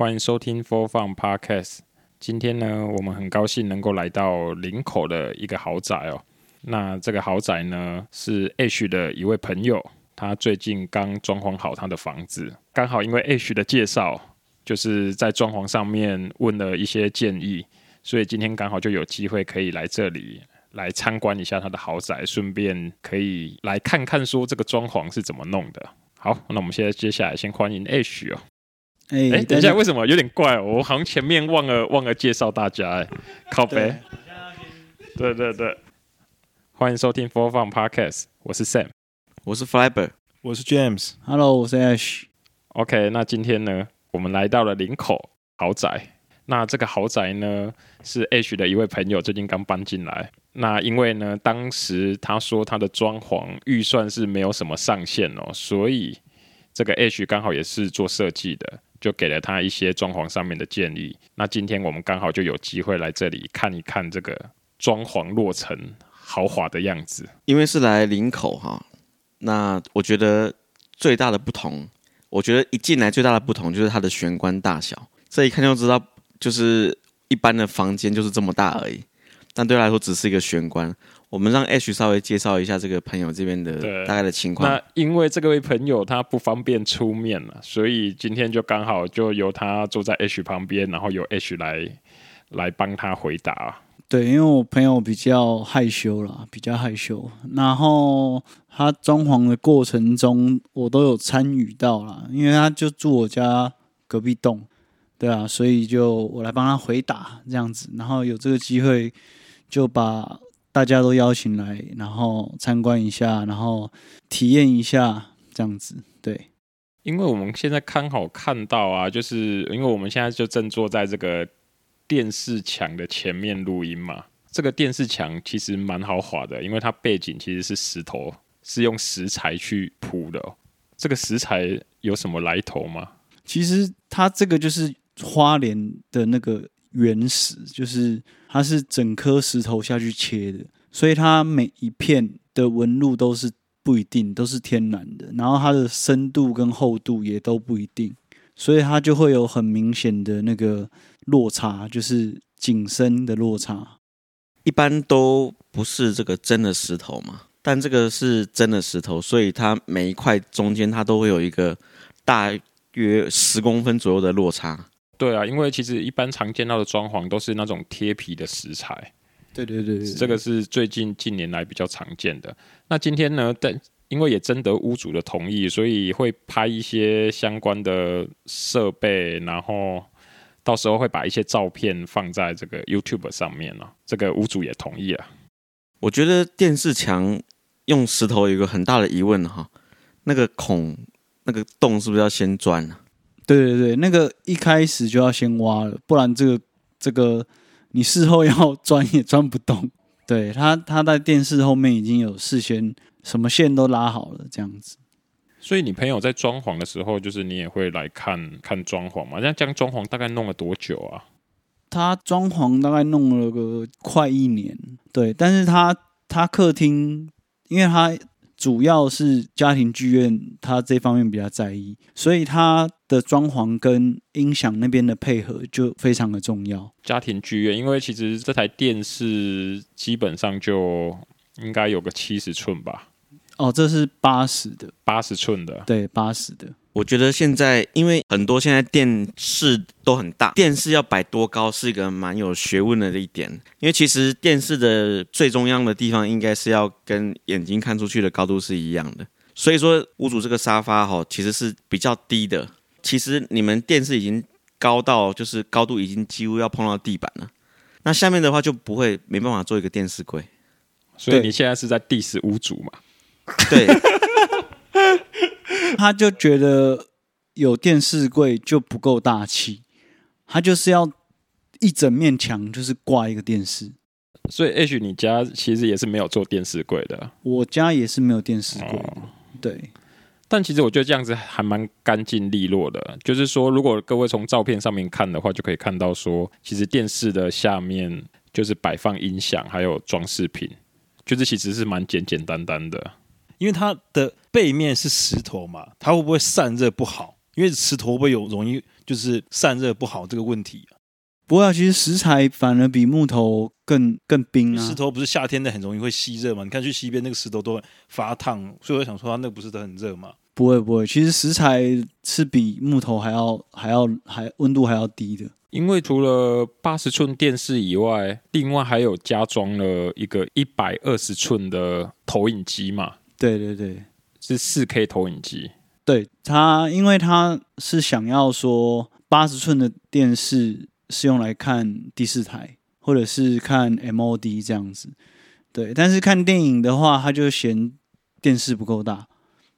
欢迎收听 Four Fun Podcast。今天呢，我们很高兴能够来到林口的一个豪宅哦。那这个豪宅呢，是 H 的一位朋友，他最近刚装潢好他的房子，刚好因为 H 的介绍，就是在装潢上面问了一些建议，所以今天刚好就有机会可以来这里来参观一下他的豪宅，顺便可以来看看说这个装潢是怎么弄的。好，那我们现在接下来先欢迎 H 哦。哎、等一下，为什么有点怪、哦？我好像前面忘了忘了介绍大家哎，靠北。对对对，欢迎收听 Four Fun Podcast，我是 Sam，我是 Fiber，我是 James。Hello，我是 Ash。OK，那今天呢，我们来到了林口豪宅。那这个豪宅呢，是 Ash 的一位朋友最近刚搬进来。那因为呢，当时他说他的装潢预算是没有什么上限哦，所以这个 Ash 刚好也是做设计的，就给了他一些装潢上面的建议。那今天我们刚好就有机会来这里看一看这个装潢落成豪华的样子。因为是来林口哈，那我觉得最大的不同，我觉得一进来最大的不同就是它的玄关大小，这一看就知道。就是一般的房间就是这么大而已，但对他来说只是一个玄关。我们让 Ash 稍微介绍一下这个朋友这边的大概的情况。那因为这个位朋友他不方便出面了，所以今天就刚好就由他坐在 Ash 旁边，然后由 Ash 来来帮他回答。对，因为我朋友比较害羞啦，比较害羞。然后他装潢的过程中，我都有参与到啦，因为他就住我家隔壁栋。对啊，所以就我来帮他回答这样子，然后有这个机会就把大家都邀请来，然后参观一下，然后体验一下这样子。对，因为我们现在刚好看到啊，就是因为我们现在就正坐在这个电视墙的前面录音嘛。这个电视墙其实蛮豪华的，因为它背景其实是石头，是用石材去铺的。这个石材有什么来头吗？其实它这个就是。花莲的那个原石，就是它是整颗石头下去切的，所以它每一片的纹路都是不一定，都是天然的。然后它的深度跟厚度也都不一定，所以它就会有很明显的那个落差，就是景深的落差。一般都不是这个真的石头嘛，但这个是真的石头，所以它每一块中间它都会有一个大约十公分左右的落差。对啊，因为其实一般常见到的装潢都是那种贴皮的石材。对对对，对，这个是最近近年来比较常见的。那今天呢，但因为也征得屋主的同意，所以会拍一些相关的设备，然后到时候会把一些照片放在这个 YouTube 上面了。这个屋主也同意了。我觉得电视墙用石头有一个很大的疑问哈，那个孔、那个洞是不是要先钻呢？对对对，那个一开始就要先挖了，不然这个这个你事后要钻也钻不动。对，他他在电视后面已经有事先什么线都拉好了，这样子。所以你朋友在装潢的时候，就是你也会来看看装潢嘛？那这样装潢大概弄了多久啊？他装潢大概弄了个快一年，对。但是他他客厅，因为他。主要是家庭剧院，他这方面比较在意，所以他的装潢跟音响那边的配合就非常的重要。家庭剧院，因为其实这台电视基本上就应该有个七十寸吧。哦，这是八十的，八十寸的，对，八十的。我觉得现在，因为很多现在电视都很大，电视要摆多高是一个蛮有学问的一点。因为其实电视的最中央的地方应该是要跟眼睛看出去的高度是一样的。所以说，屋主这个沙发哈，其实是比较低的。其实你们电视已经高到，就是高度已经几乎要碰到地板了。那下面的话就不会没办法做一个电视柜。所以你现在是在 diss 屋主嘛？对。他就觉得有电视柜就不够大气，他就是要一整面墙就是挂一个电视。所以，Ash，你家其实也是没有做电视柜的。我家也是没有电视柜的。哦，对。但其实我觉得这样子还蛮干净利落的。就是说，如果各位从照片上面看的话，就可以看到说，其实电视的下面就是摆放音响还有装饰品，就是其实是蛮简简单单的。因为它的背面是石头嘛，它会不会散热不好？因为石头会不会有容易就是散热不好这个问题啊？不过、啊、其实石材反而比木头更更冰啊。石头不是夏天的很容易会吸热嘛？你看去西边那个石头都会发烫，所以我想说它那个不是都很热吗？不会不会，其实石材是比木头还要还要还温度还要低的。因为除了八十寸电视以外，另外还有加装了一个一百二十寸的投影机嘛？对对对，是四 K 投影机。对它，因为它是想要说八十寸的电视。是用来看第四台，或者是看 MOD 这样子，对。但是看电影的话，他就嫌电视不够大，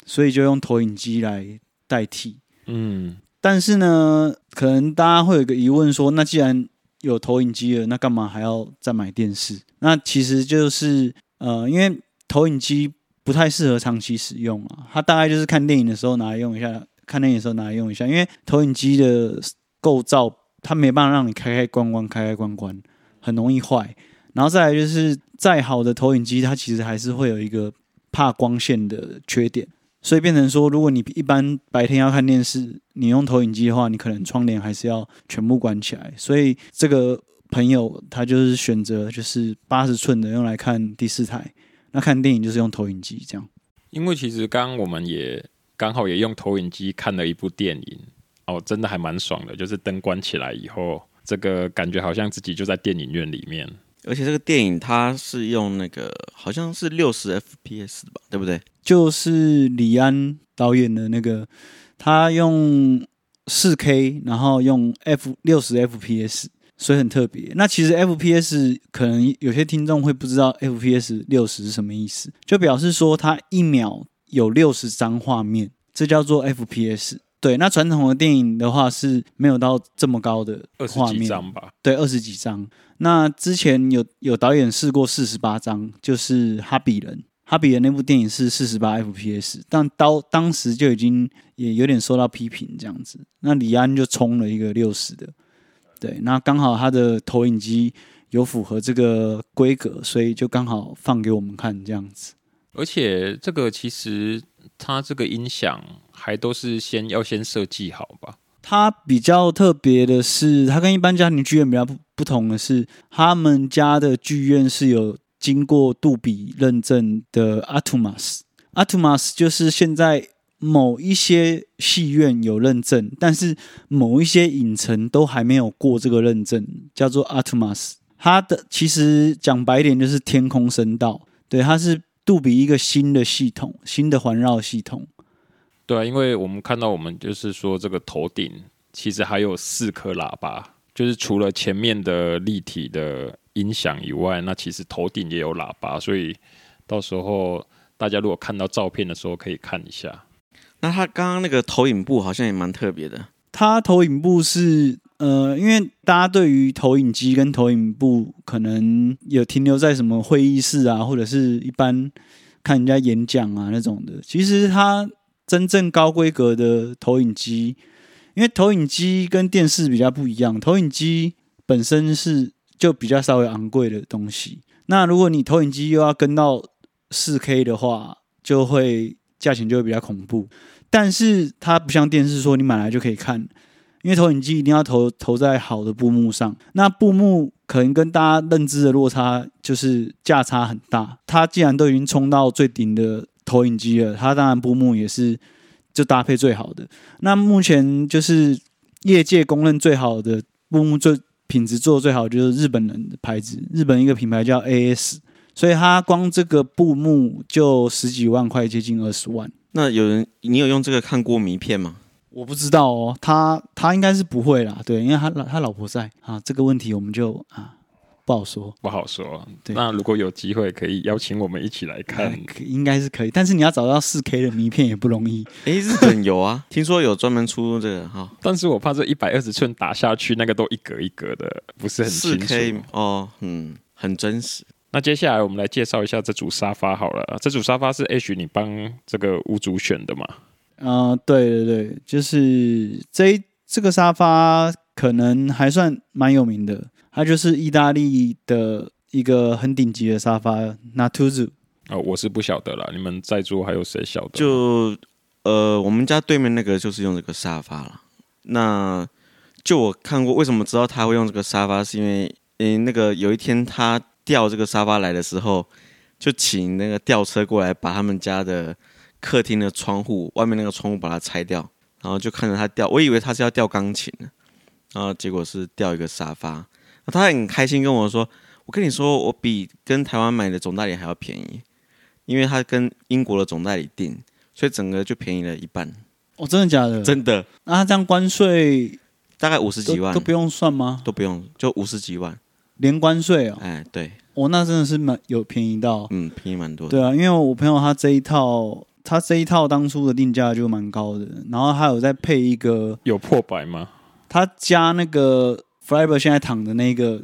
所以就用投影机来代替。嗯，但是呢，可能大家会有个疑问说，那既然有投影机了，那干嘛还要再买电视？那其实就是呃，因为投影机不太适合长期使用啊，它大概就是看电影的时候拿来用一下，看电影的时候拿来用一下，因为投影机的构造。它没办法让你开开关关开开关关，很容易坏。然后再来就是再好的投影机，它其实还是会有一个怕光线的缺点，所以变成说，如果你一般白天要看电视，你用投影机的话，你可能窗帘还是要全部关起来。所以这个朋友他就是选择就是八十寸的用来看第四台，那看电影就是用投影机这样。因为其实刚刚我们也刚好也用投影机看了一部电影。哦，真的还蛮爽的，就是灯关起来以后，这个感觉好像自己就在电影院里面。而且这个电影它是用那个好像是六十 FPS 吧，对不对？就是李安导演的那个，他用四 K，然后用 F 六十 FPS，所以很特别。那其实 FPS 可能有些听众会不知道 FPS 六十是什么意思，就表示说它一秒有六十张画面，这叫做 FPS。对，那传统的电影的话是没有到这么高的画面，张吧？对，二十几张。那之前有有导演试过四十八张，就是《哈比人》。《哈比人》那部电影是四十八 FPS，但当当时就已经也有点受到批评这样子。那李安就冲了一个六十的，对，那刚好他的投影机有符合这个规格，所以就刚好放给我们看这样子。而且这个其实它这个音响。还都是先要先设计好吧？它比较特别的是，它跟一般家庭剧院比较不不同的是，他们家的剧院是有经过杜比认证的 Atmos。Atmos 就是现在某一些戏院有认证，但是某一些影城都还没有过这个认证，叫做 Atmos。它的其实讲白点就是天空声道，对，它是杜比一个新的系统，新的环绕系统。对啊，因为我们看到我们就是说这个头顶其实还有四颗喇叭，就是除了前面的立体的音响以外，那其实头顶也有喇叭，所以到时候大家如果看到照片的时候可以看一下。那他刚刚那个投影布好像也蛮特别的，他投影布是呃，因为大家对于投影机跟投影布可能有停留在什么会议室啊，或者是一般看人家演讲啊那种的，其实他。真正高规格的投影机，因为投影机跟电视比较不一样，投影机本身是就比较稍微昂贵的东西。那如果你投影机又要跟到四 K 的话，就会价钱就会比较恐怖。但是它不像电视说你买来就可以看，因为投影机一定要投投在好的布幕上。那布幕可能跟大家认知的落差就是价差很大。它既然都已经冲到最顶的。投影机了，它当然布幕也是就搭配最好的。那目前就是业界公认最好的布幕，最品质做的最好就是日本人的牌子，日本一个品牌叫 AS，所以他光这个布幕就十几万块，接近二十万。那有人你有用这个看过名片吗？我不知道哦，他他应该是不会啦，对，因为他他老婆在啊，这个问题我们就啊。不好说，不好说。对，那如果有机会，可以邀请我们一起来看，应该是可以。但是你要找到四 K 的名片也不容易。哎，日本有啊，听说有专门出这个哈。但是我怕这一百二十寸打下去，那个都一格一格的，不是很清楚。四 K 哦，嗯，很真实。那接下来我们来介绍一下这组沙发好了。这组沙发是 H 你帮这个屋主选的吗？嗯、呃，对对对，就是这这个沙发可能还算蛮有名的。它就是意大利的一个很顶级的沙发，Natuzzi。哦，我是不晓得啦，你们在座还有谁晓得？就呃，我们家对面那个就是用这个沙发了。那就我看过，为什么知道他会用这个沙发，是因为，嗯，那个有一天他吊这个沙发来的时候，就请那个吊车过来把他们家的客厅的窗户外面那个窗户把它拆掉，然后就看着他吊，我以为他是要吊钢琴呢，然后结果是吊一个沙发，他很开心跟我说，我跟你说，我比跟台湾买的总代理还要便宜，因为他跟英国的总代理订，所以整个就便宜了一半。哦，真的假的？真的。那他这样关税大概五十几万都，都不用算吗？都不用，就五十几万，连关税哦。哎，对。哦，那真的是蛮有便宜到，嗯，便宜蛮多的。对啊，因为我朋友他这一套，他这一套当初的定价就蛮高的，然后还有再配一个有破百吗？他加那个 Fiber 现在躺的那个，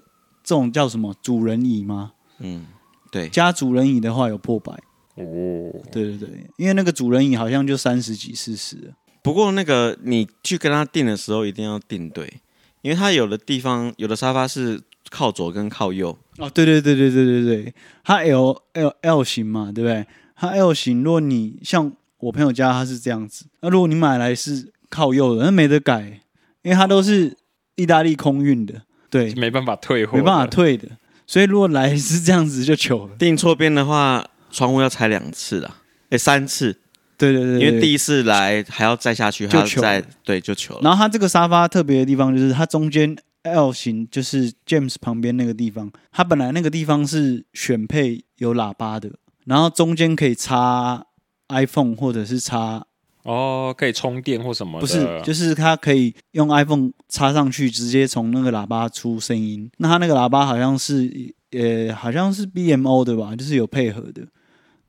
这种叫什么主人椅吗？嗯，对。加主人椅的话有破百。哦，对对对，因为那个主人椅好像就三十几四十。不过那个你去跟他订的时候一定要订对，因为他有的地方有的沙发是靠左跟靠右。哦，对对对对对对对，它 L L L 型嘛，对不对？它 L 型，如果你像我朋友家，他是这样子。那如果你买来是靠右的，那没得改，因为它都是意大利空运的，对，没办法退货，没办法退的。所以如果来是这样子就糗了。订错边的话，窗户要拆两次啦，哎，三次。对对对，因为第一次来还要再下去，还要再对就糗了。然后它这个沙发特别的地方就是它中间。L 型就是 James 旁边那个地方，它本来那个地方是选配有喇叭的，然后中间可以插 iPhone 或者是插哦，可以充电或什么的。不是，就是它可以用 iPhone 插上去，直接从那个喇叭出声音。那它那个喇叭好像是呃，好像是 BMO 的吧，就是有配合的，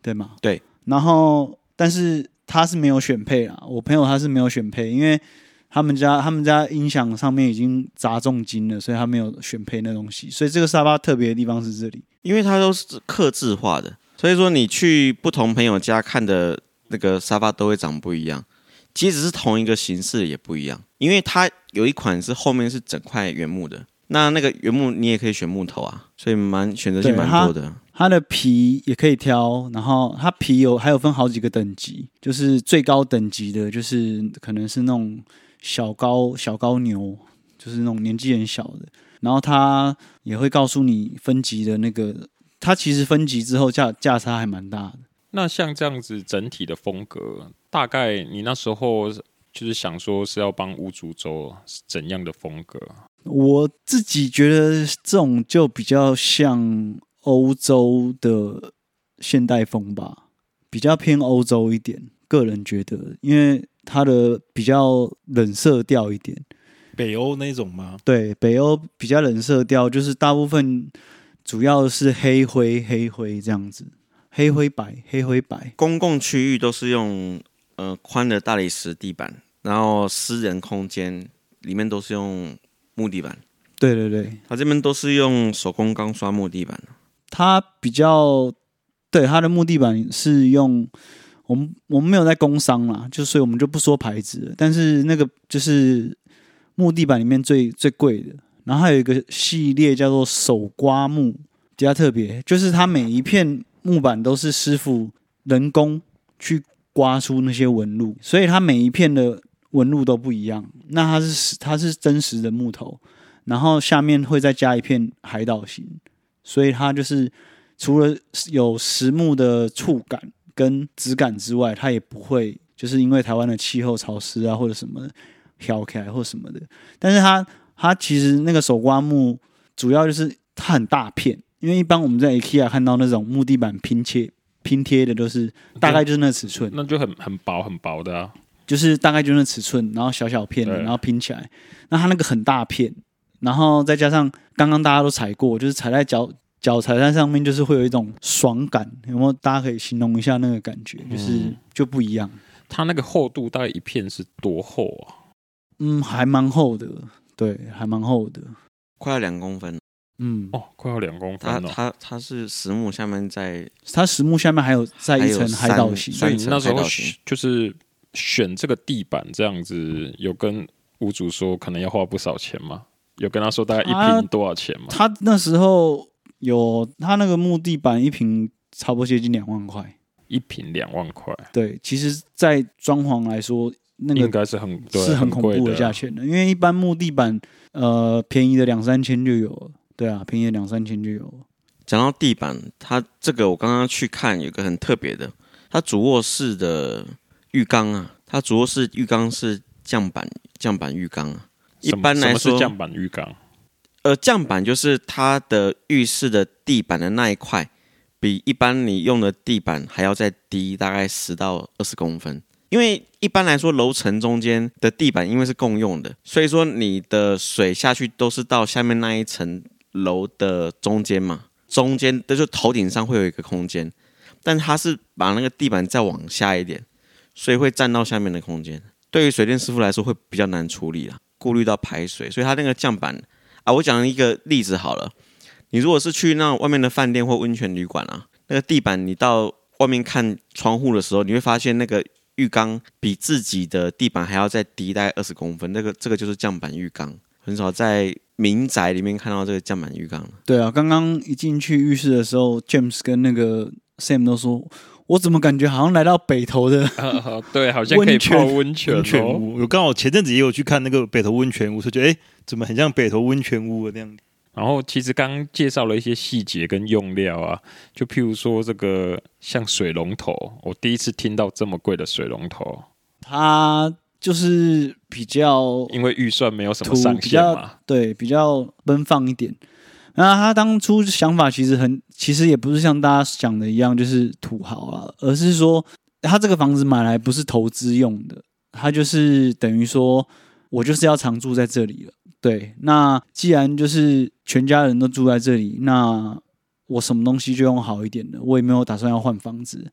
对吗？对。然后，但是它是没有选配啊，我朋友他是没有选配，因为。他们家他们家音响上面已经砸重金了，所以他没有选配那东西。所以这个沙发特别的地方是这里，因为它都是刻制化的，所以说你去不同朋友家看的那个沙发都会长不一样。即使是同一个形式也不一样，因为它有一款是后面是整块原木的，那那个原木你也可以选木头啊，所以蛮选择性蛮多的。它，它的皮也可以挑，然后它皮有还有分好几个等级，就是最高等级的，就是可能是那种。小高小高牛就是那种年纪很小的，然后他也会告诉你分级的那个，他其实分级之后价价差还蛮大的。那像这样子整体的风格，大概你那时候就是想说是要帮屋主走怎样的风格？我自己觉得这种就比较像欧洲的现代风吧，比较偏欧洲一点。个人觉得，因为。它的比较冷色调一点，北欧那种吗？对，北欧比较冷色调，就是大部分主要是黑灰黑灰这样子，黑灰白黑灰白。公共区域都是用呃宽的大理石地板，然后私人空间里面都是用木地板。对对对，它这边都是用手工钢刷木地板。它比较对，它的木地板是用。我们我们没有在工商啦，就所以我们就不说牌子。但是那个就是木地板里面最最贵的，然后还有一个系列叫做手刮木，比较特别，就是它每一片木板都是师傅人工去刮出那些纹路，所以它每一片的纹路都不一样。那它是它是真实的木头，然后下面会再加一片海岛型，所以它就是除了有实木的触感。跟质感之外，它也不会就是因为台湾的气候潮湿啊，或者什么飘起来或什么的。但是它它其实那个手刮木主要就是它很大片，因为一般我们在 IKEA 看到那种木地板拼切拼贴的都是大概就是那个尺寸，那就很很薄很薄的啊，就是大概就是那尺寸，然后小小片的，然后拼起来。那它那个很大片，然后再加上刚刚大家都踩过，就是踩在脚。脚踩在上面就是会有一种爽感，有没有？大家可以形容一下那个感觉，就是就不一样。它那个厚度大概一片是多厚啊？嗯，还蛮厚的，对，还蛮厚的，快要两公分。嗯，哦，快要两公分哦。它它它是实木下面在，它实木下面还有再一层海岛型。所以你那时候就是选这个地板这样子，有跟屋主说可能要花不少钱吗？有跟他说大概一平多少钱吗？他，他那时候。有，他那个木地板一平差不多接近两万块，一平两万块。对，其实，在装潢来说那个应该是很是很恐怖的价钱的，因为一般木地板呃便宜的两三千就有了，对啊，便宜的两三千就有了。讲到地板，它这个我刚刚去看，有个很特别的，它主卧室的浴缸啊，它主卧室浴缸是降板降板浴缸啊。一般来说，什么是降板浴缸？呃，降板就是它的浴室的地板的那一块，比一般你用的地板还要再低大概十到二十公分。因为一般来说，楼层中间的地板因为是共用的，所以说你的水下去都是到下面那一层楼的中间嘛，中间的就头顶上会有一个空间，但它是把那个地板再往下一点，所以会占到下面的空间。对于水电师傅来说会比较难处理啦，顾虑到排水，所以它那个降板啊，我讲一个例子好了，你如果是去那外面的饭店或温泉旅馆啊，那个地板你到外面看窗户的时候，你会发现那个。浴缸比自己的地板还要再低大概二十公分，那个这个就是降板浴缸，很少在民宅里面看到这个降板浴缸。对啊，刚刚一进去浴室的时候，James 跟那个 Sam 都说，我怎么感觉好像来到北投的？啊、对，好像可以泡温泉、哦、温泉屋。我刚好前阵子也有去看那个北投温泉屋，就觉得哎，怎么很像北投温泉屋的那样。然后其实刚刚介绍了一些细节跟用料啊，就譬如说这个像水龙头，我第一次听到这么贵的水龙头。它就是比较因为预算没有什么上限嘛，对，比较奔放一点。那他当初想法其实很，其实也不是像大家想的一样，就是土豪啊，而是说他这个房子买来不是投资用的，他就是等于说我就是要常住在这里了。对，那既然就是全家人都住在这里，那我什么东西就用好一点的，我也没有打算要换房子。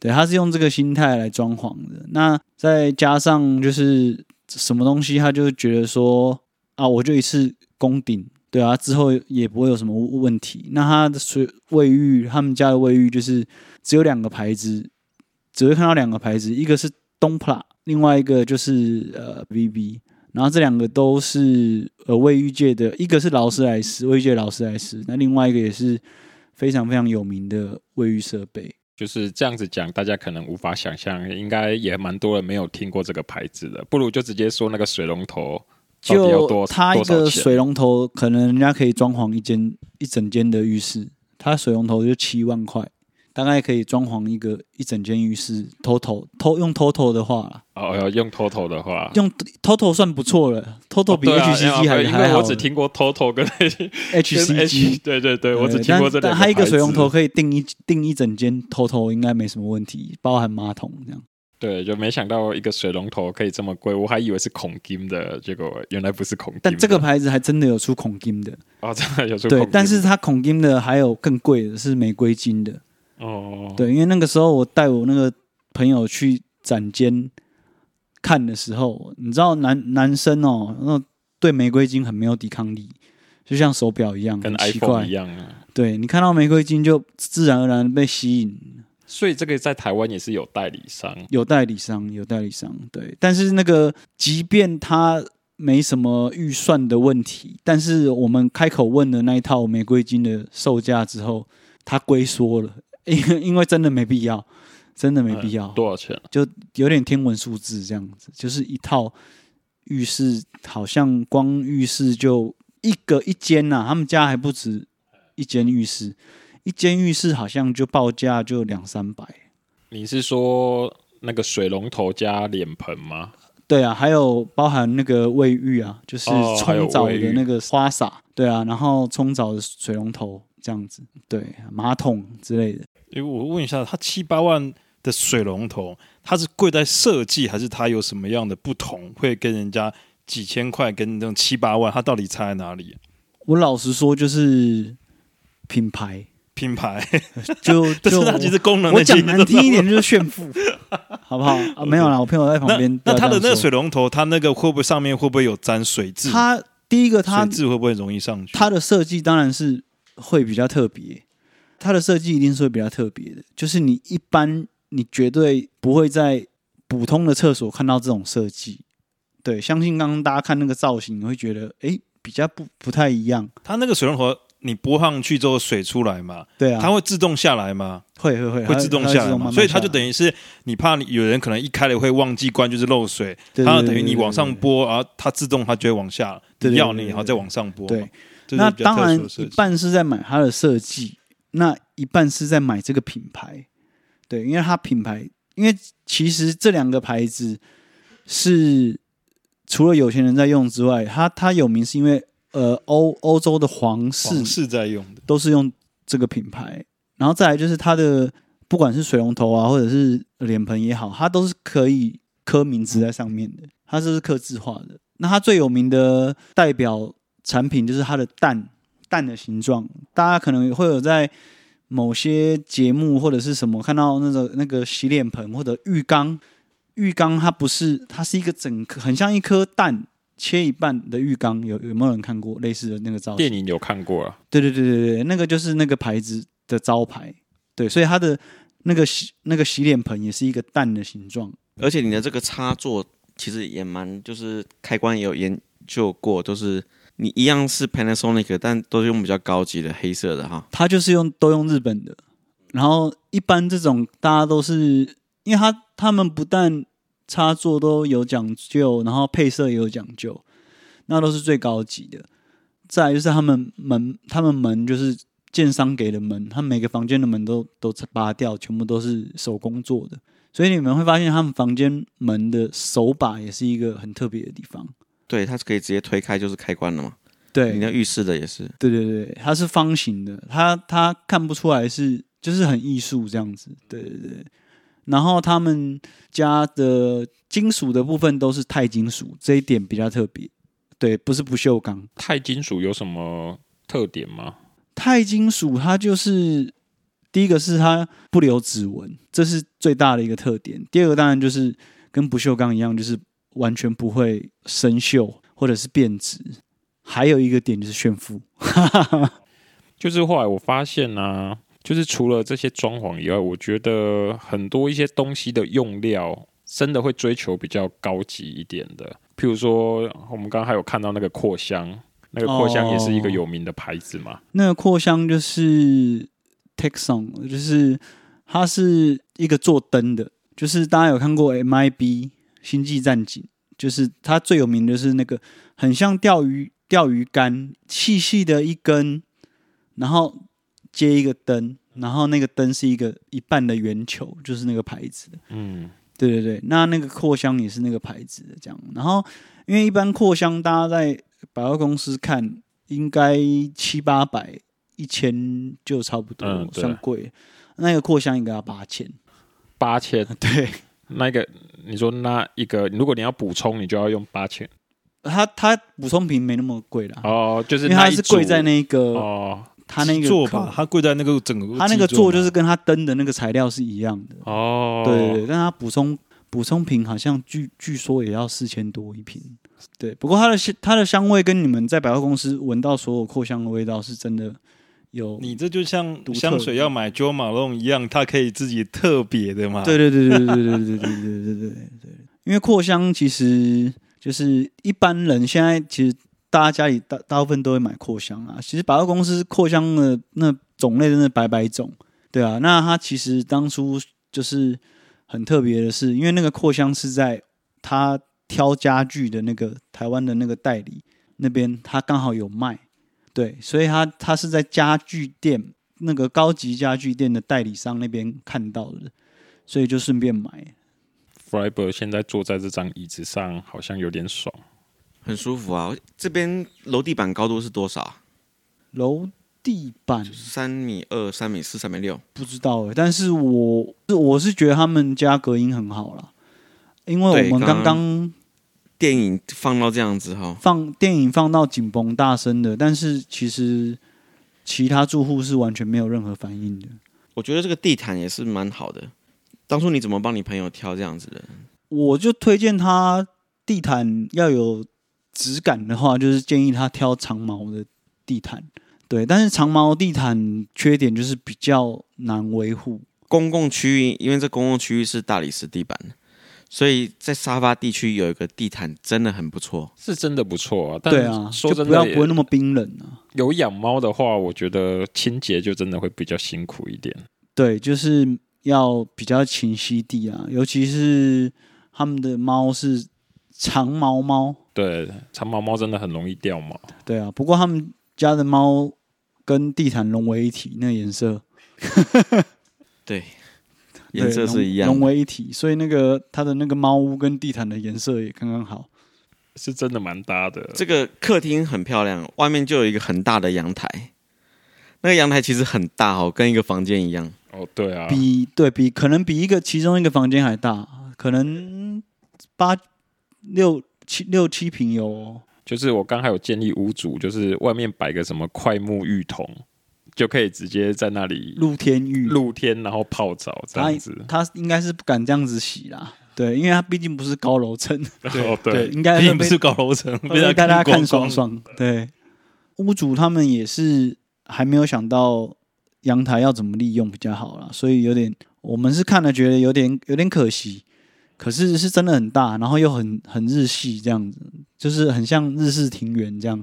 对，他是用这个心态来装潢的。那再加上就是什么东西，他就觉得说啊，我就一次攻顶，对啊，之后也不会有什么问题。那他的水卫浴，他们家的卫浴就是只有两个牌子，只会看到两个牌子，一个是东普拉，另外一个就是呃 VB。然后这两个都是呃卫浴界的，一个是劳斯莱斯卫浴界劳斯莱斯，那另外一个也是非常非常有名的卫浴设备。就是这样子讲，大家可能无法想象，应该也蛮多人没有听过这个牌子的。不如就直接说那个水龙头，就它一个水龙头，可能人家可以装潢一间一整间的浴室，它水龙头就七万块。大概可以装潢一个一整间浴室，total 偷用 total 的话，哦，要用 total 的话，用 total 算不错了，total 比 HCG 还还好。我只听过 total 跟 HCG，对对对，我只听过这两个。但它一个水龙头可以定一定一整间 total，应该没什么问题，包含马桶这样。对，就没想到一个水龙头可以这么贵，我还以为是孔金的，结果原来不是孔金。但这个牌子还真的有出孔金的哦，真的有出。对，但是它孔金的还有更贵的是玫瑰金的。哦，对，因为那个时候我带我那个朋友去展间看的时候，你知道男男生哦，那对玫瑰金很没有抵抗力，就像手表一样，跟 iPhone 一样啊。对，你看到玫瑰金就自然而然被吸引，所以这个在台湾也是有代理商，有代理商，有代理商。对，但是那个即便他没什么预算的问题，但是我们开口问的那一套玫瑰金的售价之后，他龟缩了。因 因为真的没必要，真的没必要。嗯、多少钱？就有点天文数字这样子，就是一套浴室，好像光浴室就一个一间呐、啊，他们家还不止一间浴室，一间浴室好像就报价就两三百。你是说那个水龙头加脸盆吗？对啊，还有包含那个卫浴啊，就是冲澡的那个花洒，对啊，然后冲澡的水龙头这样子，对，马桶之类的。诶我问一下，它七八万的水龙头，它是贵在设计，还是它有什么样的不同，会跟人家几千块跟那种七八万，它到底差在哪里？我老实说，就是品牌，品牌 就 就它其实功能，我讲难听一点就是炫富，好不好？啊，没有啦，我朋友在旁边。那它的那个水龙头，它那个会不会上面会不会有沾水渍？它第一个，它水渍会不会容易上去？它的设计当然是会比较特别。它的设计一定是会比较特别的，就是你一般你绝对不会在普通的厕所看到这种设计。对，相信刚刚大家看那个造型，你会觉得哎，比较不不太一样。它那个水龙头你拨上去之后水出来嘛，对啊，它会自动下来吗？会会会会自动下来所以它就等于是你怕你有人可能一开了会忘记关，就是漏水，它等于你往上拨，然后它自动它就会往下，你要你然后再往上拨。对，那当然一半是在买它的设计，那一半是在买这个品牌。对，因为它品牌，因为其实这两个牌子是除了有钱人在用之外，它它有名是因为呃欧欧洲的皇室皇室在用的，都是用这个品牌。然后再来就是它的，不管是水龙头啊，或者是脸盆也好，它都是可以刻名字在上面的，它这是刻字化的。那它最有名的代表产品就是它的蛋蛋的形状，大家可能会有在某些节目或者是什么看到那个那个洗脸盆或者浴缸，浴缸它不是，它是一个整颗很像一颗蛋切一半的浴缸，有有没有人看过类似的那个造型？电影有看过啊？对对对对对，那个就是那个牌子的招牌，对，所以它的那个洗那个洗脸盆也是一个蛋的形状，而且你的这个插座其实也蛮，就是开关也有研究过，都是你一样是 Panasonic，但都是用比较高级的黑色的哈。它就是用都用日本的，然后一般这种大家都是，因为它他们不但插座都有讲究，然后配色也有讲究，那都是最高级的。再来就是他们门，他们门就是。建商给的门，他每个房间的门都都拔掉，全部都是手工做的，所以你们会发现他们房间门的手把也是一个很特别的地方。对，它是可以直接推开就是开关了嘛。对，你那浴室的也是。对对对，它是方形的，它它看不出来是就是很艺术这样子。对对对，然后他们家的金属的部分都是钛金属，这一点比较特别。对，不是不锈钢。钛金属有什么特点吗？钛金属它就是第一个是它不留指纹，这是最大的一个特点。第二个当然就是跟不锈钢一样，就是完全不会生锈或者是变质。还有一个点就是炫富，就是后来我发现啊，就是除了这些装潢以外，我觉得很多一些东西的用料真的会追求比较高级一点的。譬如说，我们刚刚还有看到那个扩香。那个扩香也是一个有名的牌子嘛？哦、那个扩香就是 Texon，就是它是一个做灯的，就是大家有看过 MIB 星际战警，就是它最有名的是那个很像钓鱼钓鱼竿，细细的一根，然后接一个灯，然后那个灯是一个一半的圆球，就是那个牌子。嗯，对对对，那那个扩香也是那个牌子的这样。然后因为一般扩香大家在百货公司看应该七八百一千就差不多，嗯、算贵。那个扩香应该要八千，八千 对。那个你说那一个，如果你要补充，你就要用八千。它它补充瓶没那么贵啦。哦，就是因为它是贵在那个哦，它那个座吧，它跪在那个整个，它那个座就是跟它灯的那个材料是一样的哦。对对对，但它补充补充瓶好像据据说也要四千多一瓶。对，不过它的香它的香味跟你们在百货公司闻到所有扩香的味道是真的有。你这就像香水要买 Jo Malone 一样，它可以自己特别的嘛？对对对对对对对对对对对对对。因为扩香其实就是一般人现在其实大家家里大大部分都会买扩香啊。其实百货公司扩香的那种类真的百百种，对啊。那它其实当初就是很特别的是，因为那个扩香是在他。挑家具的那个台湾的那个代理那边，他刚好有卖，对，所以他他是在家具店那个高级家具店的代理商那边看到的，所以就顺便买。f r i b e r 现在坐在这张椅子上，好像有点爽，很舒服啊。这边楼地板高度是多少？楼地板三米二、三米四、三米六，不知道哎。但是我我是觉得他们家隔音很好啦，因为我们刚刚。电影放到这样子哈，放电影放到紧绷大声的，但是其实其他住户是完全没有任何反应的。我觉得这个地毯也是蛮好的。当初你怎么帮你朋友挑这样子的？我就推荐他地毯要有质感的话，就是建议他挑长毛的地毯。对，但是长毛地毯缺点就是比较难维护。公共区域，因为这公共区域是大理石地板。所以在沙发地区有一个地毯真的很不错，是真的不错啊。但对啊，说真的就不要不会那么冰冷啊。有养猫的话，我觉得清洁就真的会比较辛苦一点。对，就是要比较勤吸地啊，尤其是他们的猫是长毛猫。对，长毛猫真的很容易掉毛。对啊，不过他们家的猫跟地毯融为一体，那个颜色，对，颜色是一样，融为一体，所以那个它的那个猫屋跟地毯的颜色也刚刚好，是真的蛮搭的。这个客厅很漂亮，外面就有一个很大的阳台，那个阳台其实很大哦，跟一个房间一样。哦，对啊，比对比可能比一个其中一个房间还大，可能八六七六七瓶有哦。就是我刚还有建议屋主，就是外面摆个什么快木浴桶，就可以直接在那里露天浴，露天然后泡澡这样子。他，他应该是不敢这样子洗啦，对，因为他毕竟不是高楼层，对应该毕竟不是高楼层，被大家看爽爽。对，屋主他们也是还没有想到阳台要怎么利用比较好啦，所以有点我们是看了觉得有点有点可惜。可是是真的很大，然后又很很日系这样子，就是很像日式庭园这样。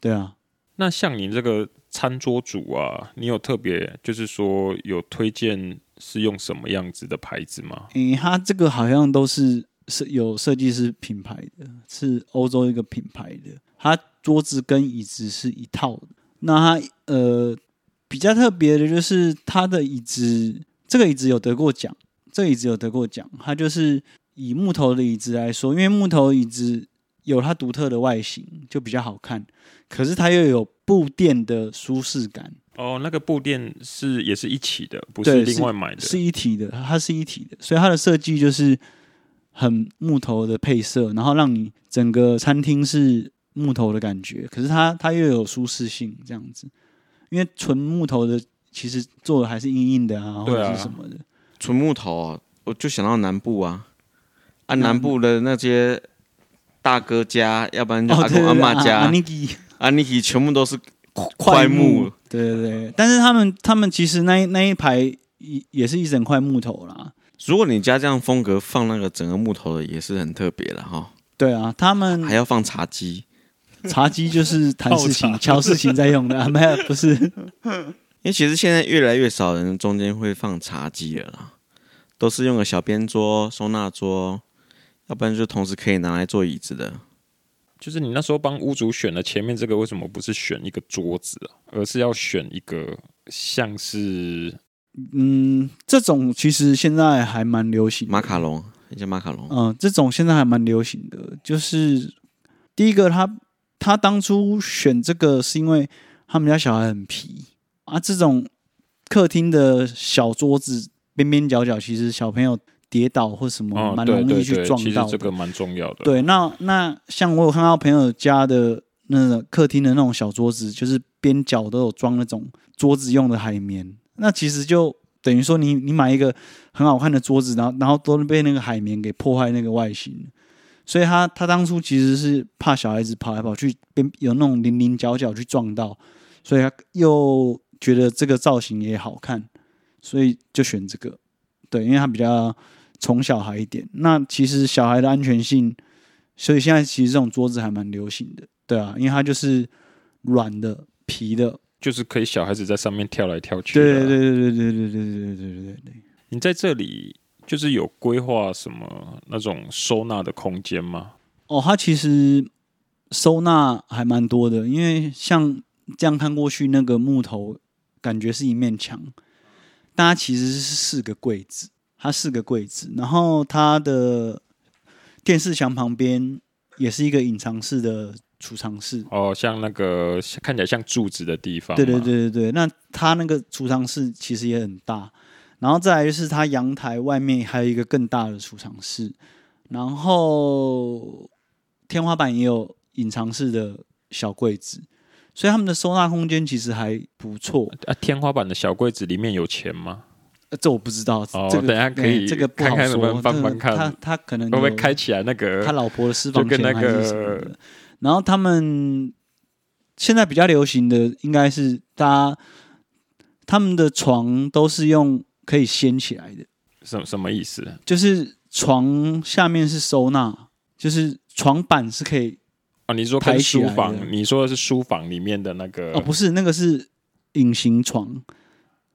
对啊，那像你这个餐桌组啊，你有特别就是说有推荐是用什么样子的牌子吗？诶、欸，它这个好像都是设有设计师品牌的，是欧洲一个品牌的。它桌子跟椅子是一套的。那它呃比较特别的就是它的椅子，这个椅子有得过奖。这椅子有得过奖，它就是以木头的椅子来说，因为木头椅子有它独特的外形，就比较好看。可是它又有布垫的舒适感。哦，那个布垫是也是一起的，不是另外买的，是，是一体的，它是一体的，所以它的设计就是很木头的配色，然后让你整个餐厅是木头的感觉。可是它它又有舒适性，这样子，因为纯木头的其实做的还是硬硬的啊，或者是什么的。纯木头哦，我就想到南部啊，啊，南部的那些大哥家，要不然就阿公阿妈家，阿尼基，阿尼基全部都是块木。对对对，但是他们他们其实那那一排也也是一整块木头啦。如果你家这样风格放那个整个木头的，也是很特别的哈。对啊，他们还要放茶几，茶几就是谈事情、敲事情在用的，没有不是。因为其实现在越来越少人中间会放茶几了啦，都是用个小边桌、收纳桌，要不然就同时可以拿来做椅子的。就是你那时候帮屋主选了前面这个，为什么不是选一个桌子啊，而是要选一个像是……嗯，这种其实现在还蛮流行，马卡龙，叫马卡龙。嗯，这种现在还蛮流行的。就是第一个他，他他当初选这个是因为他们家小孩很皮。啊，这种客厅的小桌子边边角角，其实小朋友跌倒或什么，蛮容易去撞到的。其实这个蛮重要的。对，那那像我有看到朋友家的那个客厅的那种小桌子，就是边角都有装那种桌子用的海绵。那其实就等于说你，你你买一个很好看的桌子，然后然后都被那个海绵给破坏那个外形。所以他他当初其实是怕小孩子跑来跑去，边有那种零零角角去撞到，所以他又。觉得这个造型也好看，所以就选这个。对，因为它比较宠小孩一点。那其实小孩的安全性，所以现在其实这种桌子还蛮流行的。对啊，因为它就是软的、皮的，就是可以小孩子在上面跳来跳去。对对对对对对对对对对对对对。你在这里就是有规划什么那种收纳的空间吗？哦，它其实收纳还蛮多的，因为像这样看过去，那个木头。感觉是一面墙，但它其实是四个柜子，它四个柜子，然后它的电视墙旁边也是一个隐藏式的储藏室。哦，像那个看起来像柱子的地方。对对对对对，那它那个储藏室其实也很大，然后再来就是它阳台外面还有一个更大的储藏室，然后天花板也有隐藏式的小柜子。所以他们的收纳空间其实还不错啊。天花板的小柜子里面有钱吗？呃，这我不知道。哦，这个等下可以这个看看能不能翻翻看。他他可能会不会开起来那个他老婆的私房钱那个、还是什么的。然后他们现在比较流行的应该是，大家他们的床都是用可以掀起来的。什什么意思？就是床下面是收纳，就是床板是可以哦，你说跟抬起来书房，你说的是书房里面的那个哦，不是那个是隐形床。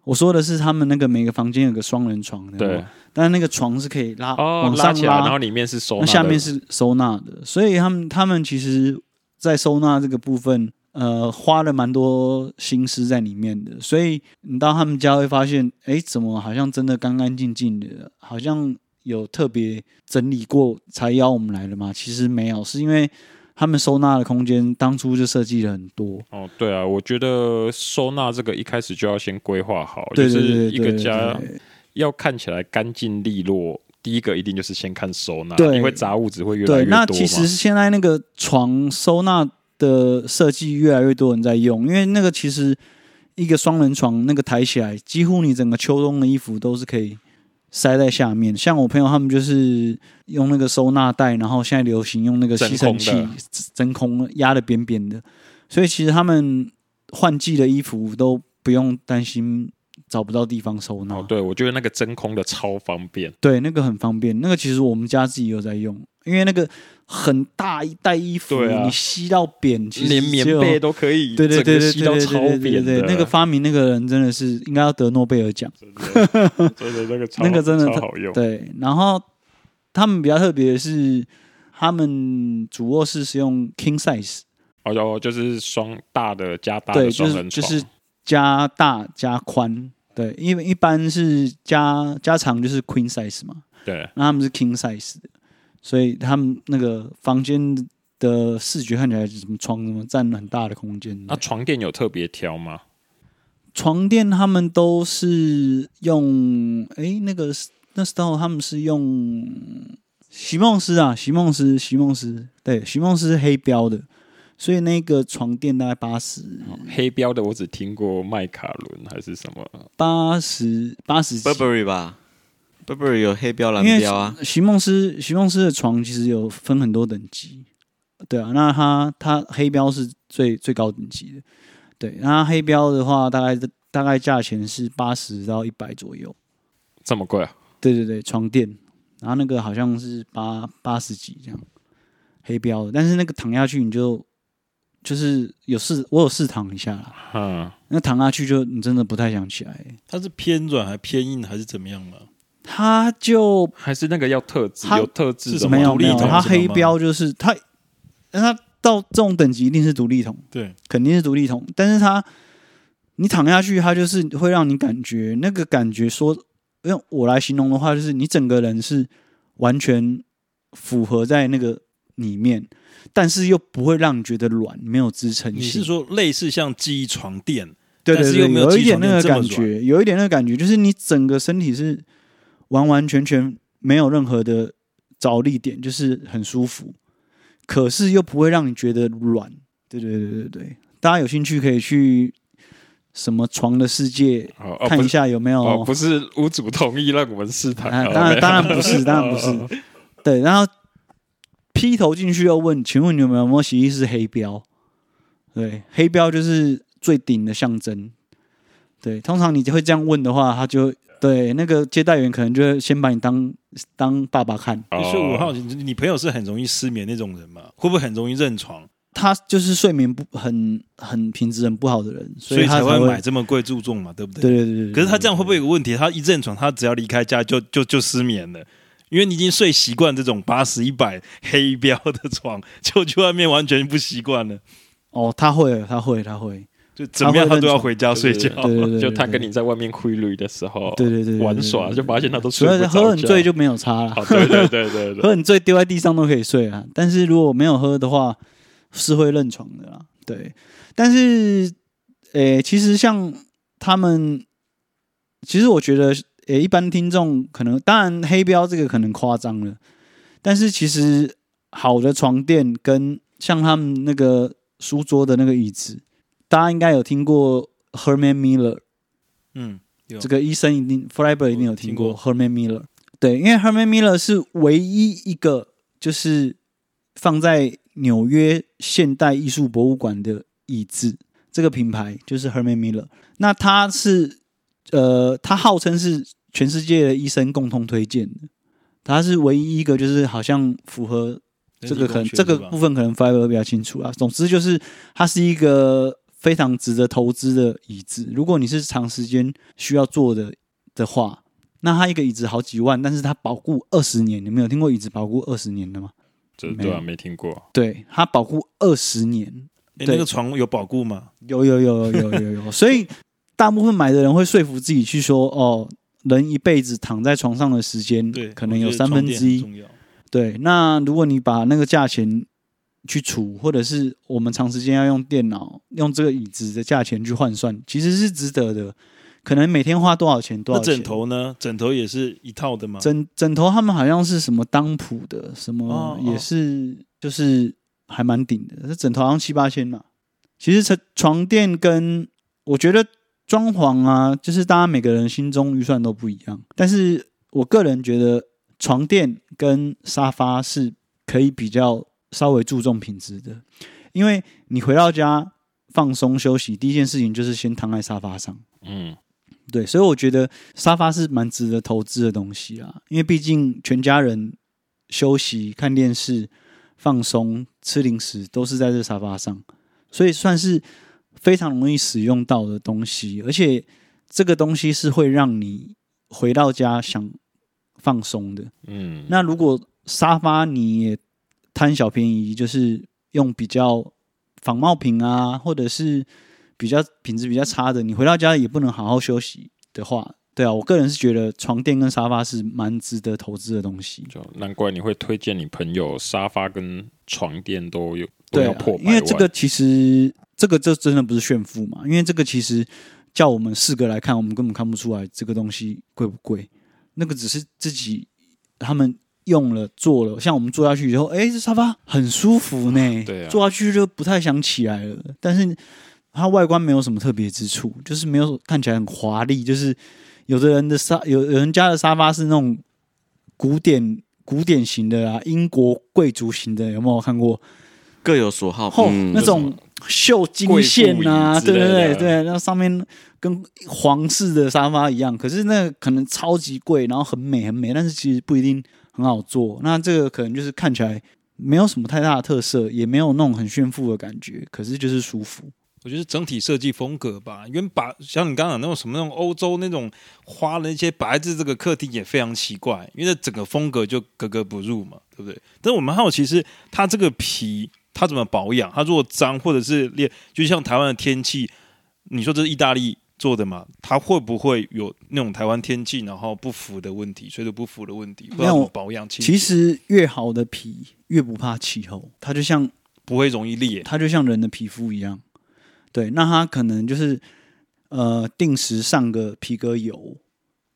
我说的是他们那个每个房间有个双人床的，对，但是那个床是可以拉、哦往上拉起来，然后里面是收纳，那下面是收纳的，所以他们他们其实，在收纳这个部分，呃，花了蛮多心思在里面的。所以你到他们家会发现，哎，怎么好像真的干干净净的，好像有特别整理过才邀我们来的吗？其实没有，是因为他们收纳的空间当初就设计了很多。哦，对啊，我觉得收纳这个一开始就要先规划好，就是一个家要看起来干净利落。第一个一定就是先看收纳，对因为杂物只会越来越，多嘛。那其实现在那个床收纳的设计越来越多人在用，因为那个其实一个双人床那个抬起来，几乎你整个秋冬的衣服都是可以塞在下面。像我朋友他们就是用那个收纳袋，然后现在流行用那个吸尘器真空压的扁扁的，所以其实他们换季的衣服都不用担心找不到地方收纳。哦，对，我觉得那个真空的超方便。对，那个很方便。那个其实我们家自己有在用，因为那个很大一袋衣服，对啊你吸到扁，其实连棉被都可以，对对对对整个吸到超对对对对扁的。对那个发明那个人真的是应该要得诺贝尔奖。真的真的那个超那个真的超好用。对，然后他们比较特别的是，他们主卧室是用 king size，哦哟，就是双大的加大对，的就是双人床，就是加大加宽，对，因为一般是加加长就是 queen size 嘛。对，那他们是 king size 的，所以他们那个房间的视觉看起来什么床什么占很大的空间。那床垫有特别挑吗？床垫他们都是用，哎，那个那时候他们是用席梦思啊，席梦思，席梦思，对，席梦思是黑标的，所以那个床垫大概八十黑标的我只听过麦卡伦还是什么？八十八十。Burberry 吧，Burberry 有黑标、蓝标啊。席梦思席梦思的床其实有分很多等级，对啊，那它它黑标是最最高等级的，对，那它黑标的话，大概大概价钱是八十到一百左右，这么贵啊？对对对，床垫，然后那个好像是八八十几这样，黑标的，但是那个躺下去你就就是有试我有试躺一下啦，嗯，那躺下去就你真的不太想起来，它是偏软还偏硬还是怎么样了？它就还是那个要特质，有特质什吗？没有没有，独立筒它黑标就是它，它到这种等级一定是独立桶，对，肯定是独立桶，但是它你躺下去，它就是会让你感觉那个感觉说，用我来形容的话，就是你整个人是完全符合在那个里面，但是又不会让你觉得软，没有支撑性。你是说类似像记忆床垫？对对有有一点那个感觉，有一点那个感觉，就是你整个身体是完完全全没有任何的着力点，就是很舒服，可是又不会让你觉得软。对对对对对，大家有兴趣可以去什么床的世界哦哦看一下有没有。哦，不是屋主同意让我们试躺，啊哦没有当然当然不是，当然不哦是。对，然后劈头进去又问，请问你们有没有洗衣是黑标？对，黑标就是最顶的象征。对，通常你就会这样问的话，他就对那个接待员可能就会先把你当当爸爸看。哦所以我好奇，你朋友是很容易失眠那种人吗？会不会很容易认床，他就是睡眠不很很品质很不好的人，所以他才才会买这么贵注重嘛？对不对？对对对对。可是他这样会不会有个问题？他一认床，他只要离开家就就就失眠了，因为你已经睡习惯这种八十一百黑标的床，就去外面完全不习惯了，哦，他会，他会，他会。就怎么样他都要回家睡觉。对对对对，就他跟你在外面规律的时候，对对对对玩耍，就发现他都睡喝很醉就没有差了。对对对对，喝很醉丢在地上都可以睡啊，但是如果没有喝的话，是会认床的啦。对，但是，诶、其实像他们，其实我觉得，诶、一般听众可能，当然黑标这个可能夸张了，但是其实好的床垫跟像他们那个书桌的那个椅子，大家应该有听过 Herman Miller。嗯，有这个医生一定 Freiberg 一定有听过 Herman Miller，对，因为 Herman Miller 是唯一一个就是放在纽约现代艺术博物馆的椅子，这个品牌就是 Herman Miller。那他是呃，他号称是全世界的医生共同推荐的，它是唯一一个就是好像符合这个可能这个部分可能 Fiber 比较清楚啊。总之就是它是一个非常值得投资的椅子。如果你是长时间需要坐的的话，那它一个椅子好几万，但是它保固二十年。你们有听过椅子保固二十年的吗？这对啊，没听过。对，它保护二十年。欸、那个床有保固吗？有有有有有有有。所以大部分买的人会说服自己去说哦。人一辈子躺在床上的时间，可能有三分之一。对，那如果你把那个价钱去除，或者是我们长时间要用电脑用这个椅子的价钱去换算，其实是值得的。可能每天花多少钱？多少枕头呢？枕头也是一套的吗？枕枕头他们好像是什么当铺的，什么也是，就是还蛮顶的。这枕头好像七八千嘛。其实床床垫跟我觉得。装潢啊，就是大家每个人心中预算都不一样，但是我个人觉得床垫跟沙发是可以比较稍微注重品质的，因为你回到家放松休息，第一件事情就是先躺在沙发上，嗯，对，所以我觉得沙发是蛮值得投资的东西啊，因为毕竟全家人休息、看电视、放松、吃零食都是在这沙发上，所以算是。非常容易使用到的东西，而且这个东西是会让你回到家想放松的。嗯，那如果沙发你也贪小便宜，就是用比较仿冒品啊，或者是比较品质比较差的，你回到家也不能好好休息的话，对啊，我个人是觉得床垫跟沙发是蛮值得投资的东西。就难怪你会推荐你朋友沙发跟床垫都有都要破百万，因为这个其实。这个这真的不是炫富嘛？因为这个其实叫我们四个来看，我们根本看不出来这个东西贵不贵。那个只是自己他们用了做了，像我们坐下去以后，哎，这沙发很舒服呢。对啊，坐下去就不太想起来了。但是它外观没有什么特别之处，就是没有看起来很华丽。就是有的人的沙有有人家的沙发是那种古典古典型的啊，英国贵族型的，有没有看过？各有所好，嗯、那种。绣金线啊，对对对对，那上面跟皇室的沙发一样，可是那个可能超级贵，然后很美很美，但是其实不一定很好做。那这个可能就是看起来没有什么太大的特色，也没有那种很炫富的感觉，可是就是舒服。我觉得整体设计风格吧，因为把像你刚刚讲那种什么那种欧洲那种花的一些白字，这个客厅也非常奇怪，因为整个风格就格格不入嘛，对不对？但我们好奇是它这个皮。它怎么保养？它如果脏或者是裂，就像台湾的天气，你说这是意大利做的嘛？它会不会有那种台湾天气然后不符的问题，水土不服的问题？没有保养。其实越好的皮越不怕气候，它就像不会容易裂，它就像人的皮肤一样。对，那它可能就是呃定时上个皮革油，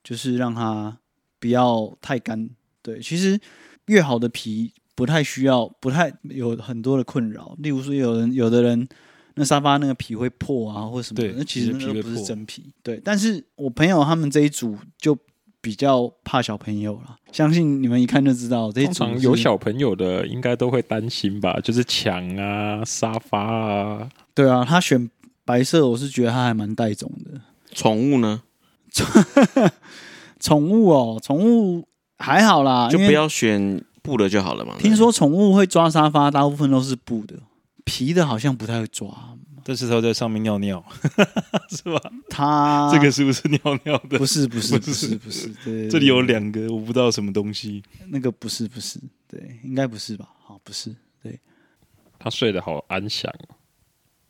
就是让它不要太干。对，其实越好的皮。不太需要，不太有很多的困扰。例如说，有人有的人那沙发那个皮会破啊，或什么的，那其实那个不是真皮。对，但是我朋友他们这一组就比较怕小朋友了。相信你们一看就知道，这一组有小朋友的应该都会担心吧？就是墙啊、沙发啊。对啊，他选白色，我是觉得他还蛮带种的。宠物呢？宠物哦，宠物还好啦，就不要选。布的就好了嘛。听说宠物会抓沙发，大部分都是布的，皮的好像不太会抓。但是它在上面尿尿，是吧？它这个是不是尿尿的？不是，不是，不是，不是。对，这里有两个，我不知道什么东西。那个不是，不是，对，应该不是吧？好，不是，对。它睡得好安详。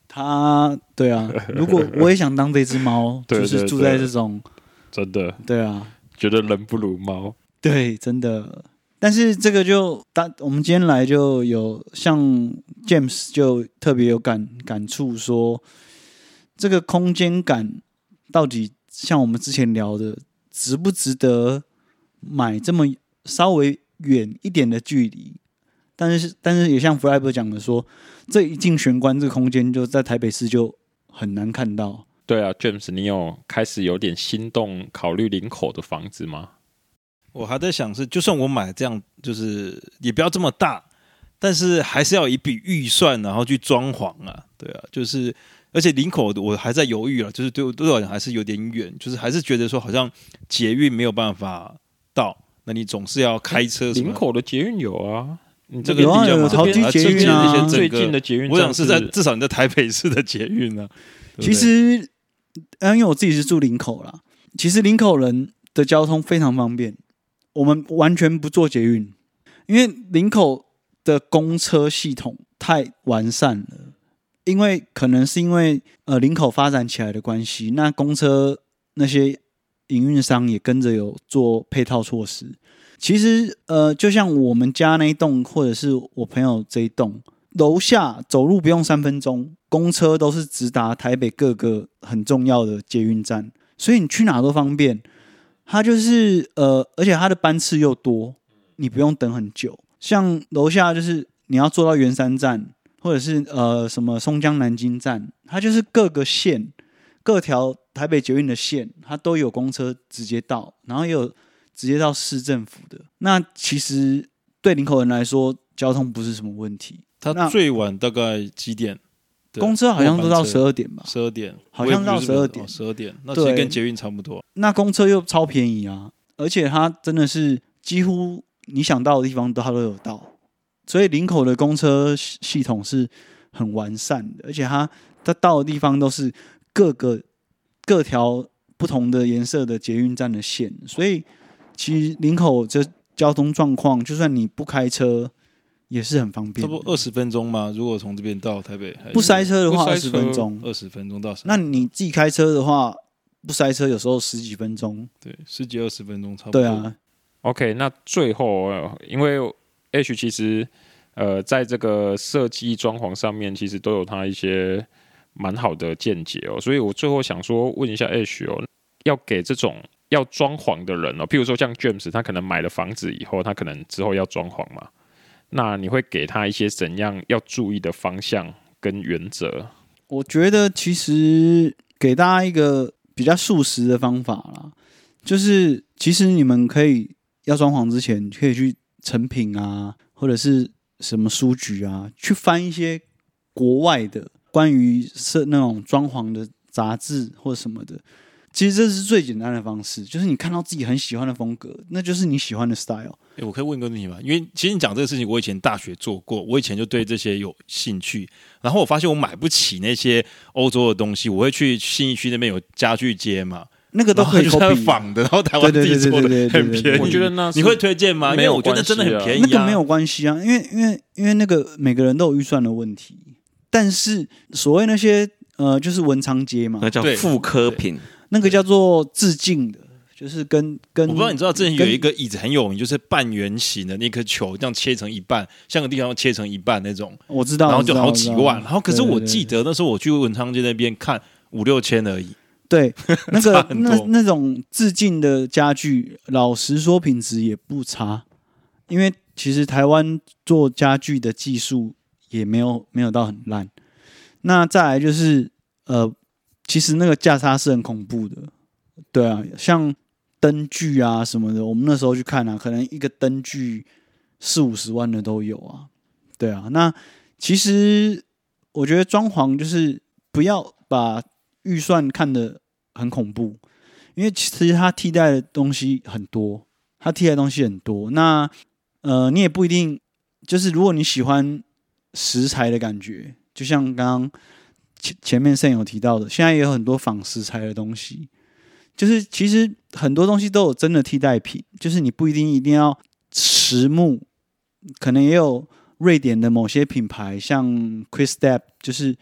它，对啊。如果我也想当这只猫，就是住在这种，真的，对啊，觉得人不如猫。对，真的。但是这个就当我们今天来就有像 James 就特别有感感触说，这个空间感到底像我们之前聊的，值不值得买这么稍微远一点的距离？但是但是也像 Fiber 讲的说，这一进玄关，这个空间就在台北市就很难看到。对啊，James，你有开始有点心动，考虑林口的房子吗？我还在想是，就算我买这样，就是也不要这么大，但是还是要一笔预算，然后去装潢啊，对啊，就是而且林口我还在犹豫啊，就是对我对我来讲还是有点远，就是还是觉得说好像捷运没有办法到，那你总是要开车。林口的捷运有啊，你这个个有啊有好几捷运啊最近的捷运，我想是在至少你在台北市的捷运呢。其实，因为我自己是住林口啦，其实林口人的交通非常方便，我们完全不做捷运，因为林口的公车系统太完善了。因为可能是因为呃林口发展起来的关系，那公车那些营运商也跟着有做配套措施。其实呃，就像我们家那一栋，或者是我朋友这一栋，楼下走路不用三分钟，公车都是直达台北各个很重要的捷运站，所以你去哪都方便。它就是呃，而且它的班次又多，你不用等很久。像楼下就是你要坐到圆山站。或者是呃什么松江南京站，它就是各个线、各条台北捷运的线，它都有公车直接到，然后也有直接到市政府的。那其实对林口人来说，交通不是什么问题。它最晚大概几点？公车好像都到十二点吧？十二点，好像到十二点。十二点，那其实跟捷运差不多。那公车又超便宜啊，而且它真的是几乎你想到的地方都它都有到。所以林口的公车系统是很完善的，而且它它到的地方都是各个各条不同的颜色的捷运站的线，所以其实林口这交通状况，就算你不开车也是很方便。差不多二十分钟吗？如果从这边到台北，不塞车的话，二十分钟，二十分钟到。那你自己开车的话，不塞车有时候十几分钟，对，十几二十分钟差不多。对啊，OK，那最后因为。H 其实，呃，在这个设计装潢上面，其实都有他一些蛮好的见解哦。所以我最后想说，问一下 H 哦，要给这种要装潢的人哦，譬如说像 James，他可能买了房子以后，他可能之后要装潢嘛，那你会给他一些怎样要注意的方向跟原则？我觉得其实给大家一个比较速食的方法啦，就是其实你们可以要装潢之前可以去。成品啊，或者是什么书局啊，去翻一些国外的关于设那种装潢的杂志或者什么的。其实这是最简单的方式，就是你看到自己很喜欢的风格，那就是你喜欢的 style。哎，我可以问个问题吗？因为其实你讲这个事情，我以前大学做过，我以前就对这些有兴趣。然后我发现我买不起那些欧洲的东西，我会去信义区那边有家具街嘛。那个都可以仿的，然后台湾自己做的很便宜。我觉得那你会推荐吗？没有，我觉得真的很便宜。那个没有关系啊，因为因为因为那个每个人都有预算的问题。但是所谓那些呃，就是文昌街嘛，那叫复科品，那个叫做致敬的，就是跟跟我不知道你知道，之前有一个椅子很有名，就是半圆形的那颗球，这样切成一半，像个地方切成一半那种。我知道，然后就好几万。然后可是我记得那时候我去文昌街那边看五六千而已。对，那个那那种致敬的家具，老实说品质也不差，因为其实台湾做家具的技术也没有没有到很烂。那再来就是呃，其实那个价差是很恐怖的，对啊，像灯具啊什么的，我们那时候去看啊，可能一个灯具四五十万的都有啊，对啊。那其实我觉得装潢就是不要把。预算看得很恐怖，因为其实它替代的东西很多，它替代的东西很多。那呃，你也不一定就是，如果你喜欢石材的感觉，就像刚刚前面盛有提到的，现在也有很多仿石材的东西。就是其实很多东西都有真的替代品，就是你不一定一定要实木，可能也有瑞典的某些品牌，像 Quickstep，就是。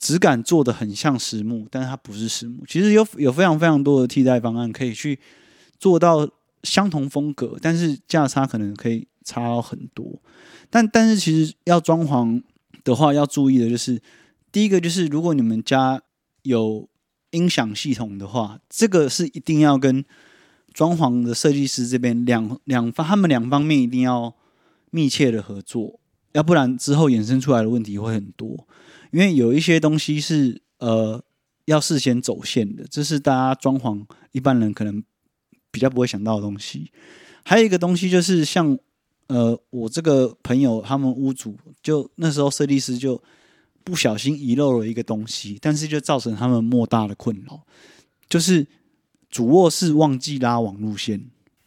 质感做的很像实木，但是它不是实木。其实有有非常非常多的替代方案可以去做到相同风格，但是价差可能可以差很多。但但是其实要装潢的话，要注意的就是第一个就是如果你们家有音响系统的话，这个是一定要跟装潢的设计师这边两两方他们两方面一定要密切的合作，要不然之后衍生出来的问题会很多。因为有一些东西是呃要事先走线的，这是大家装潢一般人可能比较不会想到的东西。还有一个东西就是像呃我这个朋友他们屋主就那时候设计师就不小心遗漏了一个东西，但是就造成他们莫大的困扰，就是主卧室忘记拉网路线。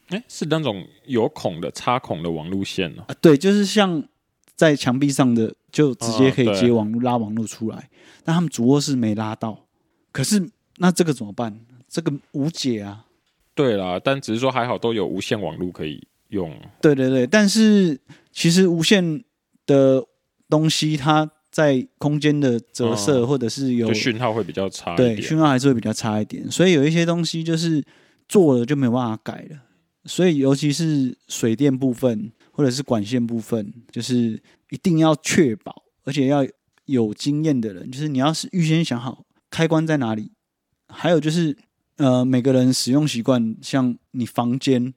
哎，是那种有孔的插孔的网路线哦。啊，对，就是像在墙壁上的，就直接可以接网路、哦、拉网路出来。但他们主卧室没拉到，可是那这个怎么办？这个无解啊。对啦，但只是说还好都有无线网路可以用。对对对，但是其实无线的东西，它在空间的折射或者是有讯号会比较差，对，讯号还是会比较差一点。所以有一些东西就是做了就没有办法改了。所以尤其是水电部分或者是管线部分，就是一定要确保，而且要有经验的人，就是你要是预先想好开关在哪里，还有就是。呃，每个人使用习惯，像你房间，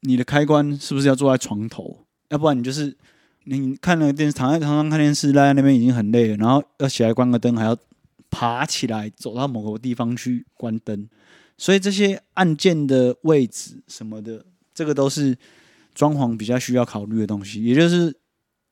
你的开关是不是要坐在床头？要不然你就是你看那个电视，躺在床上看电视，赖在那边已经很累了，然后要起来关个灯，还要爬起来走到某个地方去关灯。所以这些按键的位置什么的，这个都是装潢比较需要考虑的东西，也就是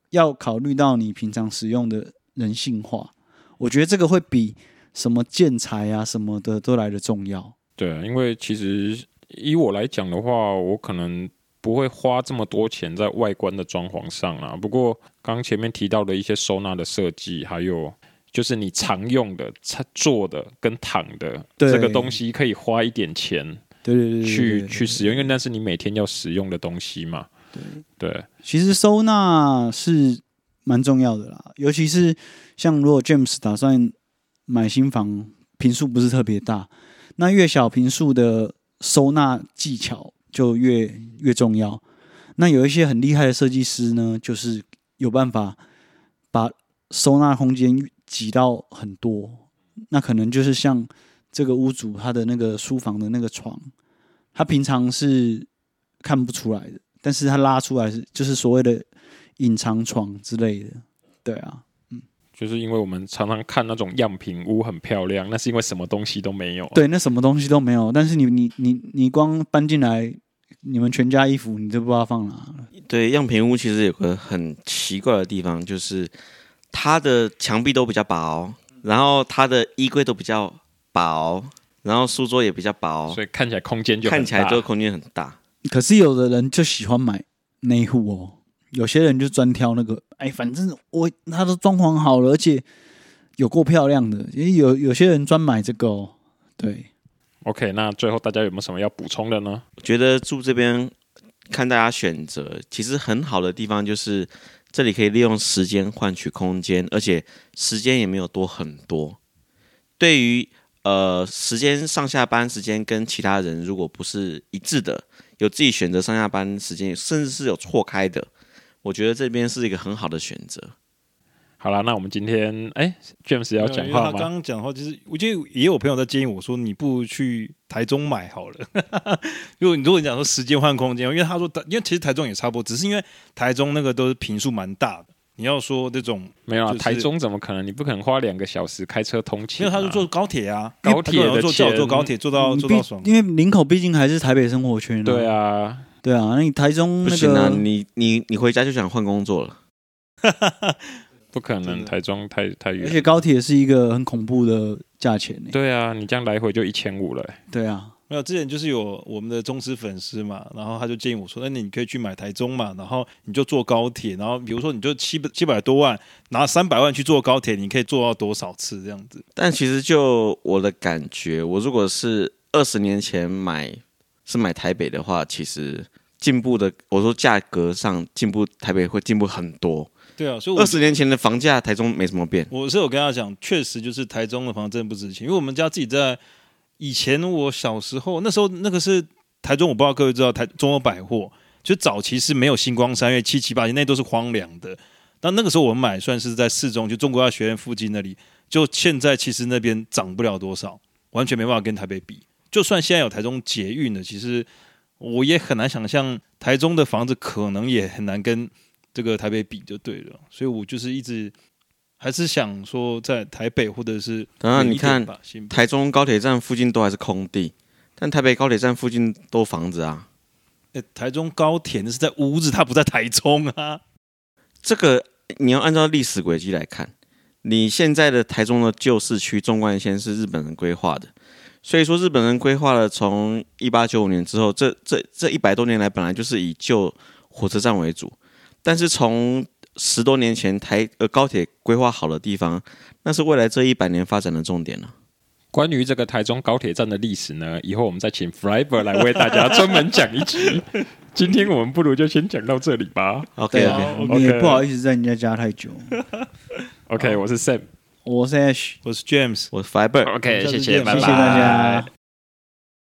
要考虑到你平常使用的人性化。我觉得这个会比什么建材啊什么的都来得重要。对啊，因为其实以我来讲的话，我可能不会花这么多钱在外观的装潢上啊。不过刚刚前面提到的一些收纳的设计，还有就是你常用的、坐的跟躺的这个东西，可以花一点钱，对对对，去去使用，因为那是你每天要使用的东西嘛。对对，其实收纳是蛮重要的啦，尤其是像如果 James 打算买新房，坪数不是特别大。那越小坪数的收纳技巧就越越重要。那有一些很厉害的设计师呢，就是有办法把收纳空间挤到很多。那可能就是像这个屋主他的那个书房的那个床，他平常是看不出来的，但是他拉出来是就是所谓的隐藏床之类的。对啊。就是因为我们常常看那种样品屋很漂亮，那是因为什么东西都没有。对，那什么东西都没有。但是你你你你光搬进来，你们全家衣服你都不知道放哪。对，样品屋其实有个很奇怪的地方，就是它的墙壁都比较薄，然后它的衣柜都比较薄，然后书桌也比较薄，所以看起来空间就看起来就空间很大。可是有的人就喜欢买内户哦。有些人就专挑那个，哎，反正我他都装潢好了，而且有够漂亮的。也有有些人专买这个哦。对，OK，那最后大家有没有什么要补充的呢？我觉得住这边看大家选择，其实很好的地方就是这里可以利用时间换取空间，而且时间也没有多很多。对于呃时间上下班时间跟其他人如果不是一致的，有自己选择上下班时间，甚至是有错开的。我觉得这边是一个很好的选择。好了，那我们今天哎，James 要讲话吗？他刚刚讲的话就是，我觉得也有朋友在建议我说，你不如去台中买好了。如果你如果你讲说时间换空间，因为他说，因为其实台中也差不多，只是因为台中那个都是坪数蛮大的。你要说这种没有啊，台中怎么可能？你不可能花两个小时开车通勤。因为他是坐高铁啊，高铁的坐叫我坐高铁坐到坐到爽。因为林口毕竟还是台北生活圈。对啊。对啊，那你台中、那个、不行啊！你你你回家就想换工作了，不可能，台中太太远，而且高铁是一个很恐怖的价钱。对啊，你这样来回就一千五了。对啊，没有之前就是有我们的忠实粉丝嘛，然后他就建议我说：“那你可以去买台中嘛，然后你就坐高铁，然后比如说你就七百七百多万，拿三百万去坐高铁，你可以坐到多少次这样子？”但其实就我的感觉，我如果是二十年前买。是买台北的话，其实进步的，我说价格上进步，台北会进步很多。对啊，所以二十年前的房价，台中没什么变。我是有跟他讲，确实就是台中的房真的不值钱，因为我们家自己在以前我小时候那时候，那个是台中，我不知道各位知道台中欧百货，就早期是没有星光三月七七八，那都是荒凉的。但那个时候我们买算是在市中，就中国药学院附近那里，就现在其实那边涨不了多少，完全没办法跟台北比。就算现在有台中捷运了，其实我也很难想象台中的房子可能也很难跟这个台北比就对了。所以我就是一直还是想说，在台北或者是当然你看台中高铁站附近都还是空地，但台北高铁站附近都房子啊。欸，台中高铁那是在屋子，它不在台中啊。这个你要按照历史轨迹来看，你现在的台中的旧市区纵贯线是日本人规划的。所以说日本人规划了从一八九五年之后，这这这一百多年来本来就是以旧火车站为主，但是从十多年前台呃高铁规划好的地方，那是未来这一百年发展的重点了。关于这个台中高铁站的历史呢，以后我们再请 Flyber 来为大家专门讲一集。今天我们不如就先讲到这里吧。OK OK，OK，也不好意思在人家家太久。OK，我是 Sam，我是 Ash，我是 James，我是 Fiber。OK，谢谢，谢谢大家。